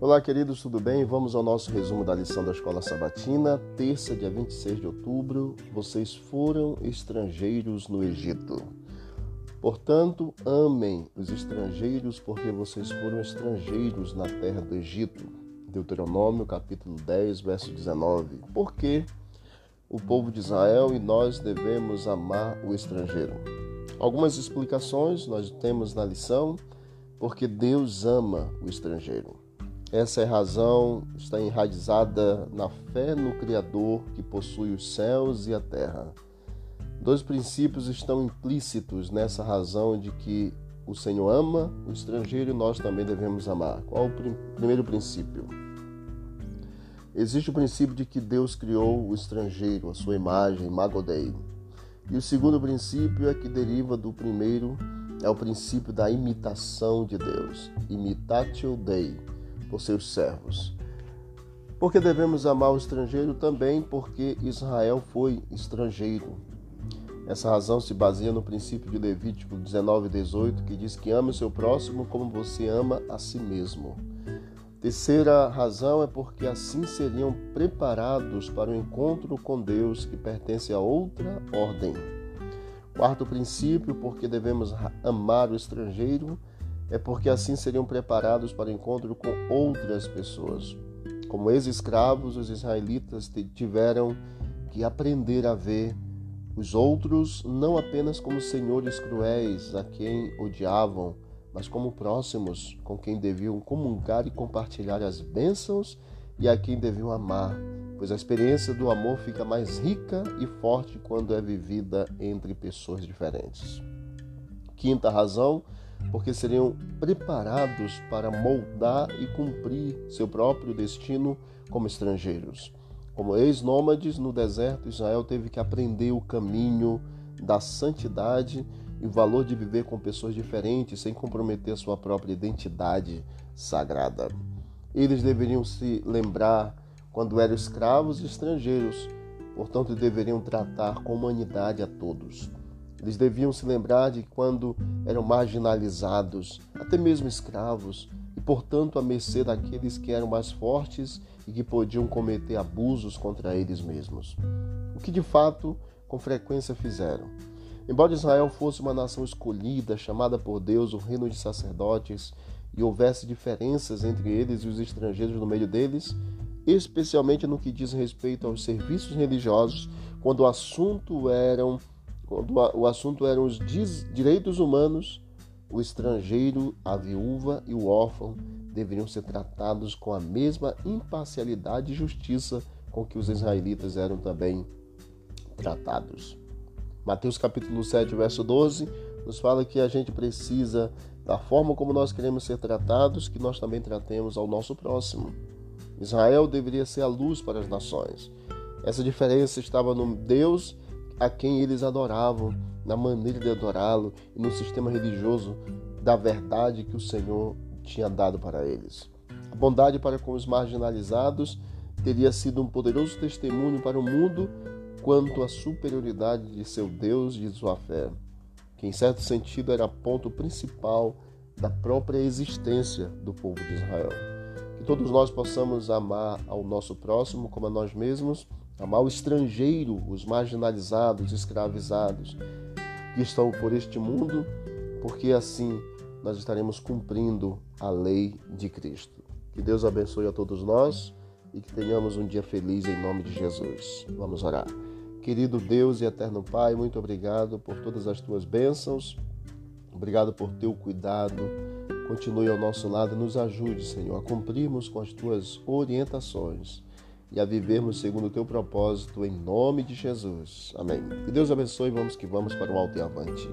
Olá, queridos, tudo bem? Vamos ao nosso resumo da lição da Escola Sabatina, terça, dia 26 de outubro. Vocês foram estrangeiros no Egito. Portanto, amem os estrangeiros, porque vocês foram estrangeiros na terra do Egito. Deuteronômio, capítulo 10, verso 19. Porque o povo de Israel e nós devemos amar o estrangeiro. Algumas explicações nós temos na lição, porque Deus ama o estrangeiro. Essa é razão, está enraizada na fé no Criador que possui os céus e a terra. Dois princípios estão implícitos nessa razão de que o Senhor ama o estrangeiro e nós também devemos amar. Qual o prim primeiro princípio? Existe o princípio de que Deus criou o estrangeiro, a sua imagem, Magodei. E o segundo princípio é que deriva do primeiro, é o princípio da imitação de Deus, imitatio Dei por seus servos. Porque devemos amar o estrangeiro também porque Israel foi estrangeiro. Essa razão se baseia no princípio de Levítico 19, 18, que diz que ame o seu próximo como você ama a si mesmo. Terceira razão é porque assim seriam preparados para o encontro com Deus que pertence a outra ordem. Quarto princípio, porque devemos amar o estrangeiro é porque assim seriam preparados para o encontro com outras pessoas. Como ex-escravos, os israelitas tiveram que aprender a ver os outros não apenas como senhores cruéis a quem odiavam, mas como próximos com quem deviam comungar e compartilhar as bênçãos e a quem deviam amar, pois a experiência do amor fica mais rica e forte quando é vivida entre pessoas diferentes. Quinta razão porque seriam preparados para moldar e cumprir seu próprio destino como estrangeiros. Como ex-nômades no deserto, Israel teve que aprender o caminho da santidade e o valor de viver com pessoas diferentes sem comprometer sua própria identidade sagrada. Eles deveriam se lembrar quando eram escravos e estrangeiros, portanto, deveriam tratar com humanidade a todos. Eles deviam se lembrar de quando eram marginalizados, até mesmo escravos, e portanto à mercê daqueles que eram mais fortes e que podiam cometer abusos contra eles mesmos. O que de fato com frequência fizeram. Embora Israel fosse uma nação escolhida, chamada por Deus, o reino de sacerdotes, e houvesse diferenças entre eles e os estrangeiros no meio deles, especialmente no que diz respeito aos serviços religiosos, quando o assunto eram quando o assunto eram os direitos humanos, o estrangeiro, a viúva e o órfão deveriam ser tratados com a mesma imparcialidade e justiça com que os israelitas eram também tratados. Mateus capítulo 7, verso 12, nos fala que a gente precisa, da forma como nós queremos ser tratados, que nós também tratemos ao nosso próximo. Israel deveria ser a luz para as nações. Essa diferença estava no Deus a quem eles adoravam, na maneira de adorá-lo e no sistema religioso da verdade que o Senhor tinha dado para eles. A bondade para com os marginalizados teria sido um poderoso testemunho para o mundo quanto à superioridade de seu Deus e de sua fé, que em certo sentido era ponto principal da própria existência do povo de Israel. Que todos nós possamos amar ao nosso próximo como a nós mesmos amar o estrangeiro, os marginalizados, escravizados que estão por este mundo, porque assim nós estaremos cumprindo a lei de Cristo. Que Deus abençoe a todos nós e que tenhamos um dia feliz em nome de Jesus. Vamos orar. Querido Deus e eterno Pai, muito obrigado por todas as tuas bênçãos. Obrigado por teu cuidado. Continue ao nosso lado e nos ajude, Senhor, a cumprirmos com as tuas orientações e a vivermos segundo o teu propósito, em nome de Jesus. Amém. Que Deus abençoe, vamos que vamos para o alto e avante.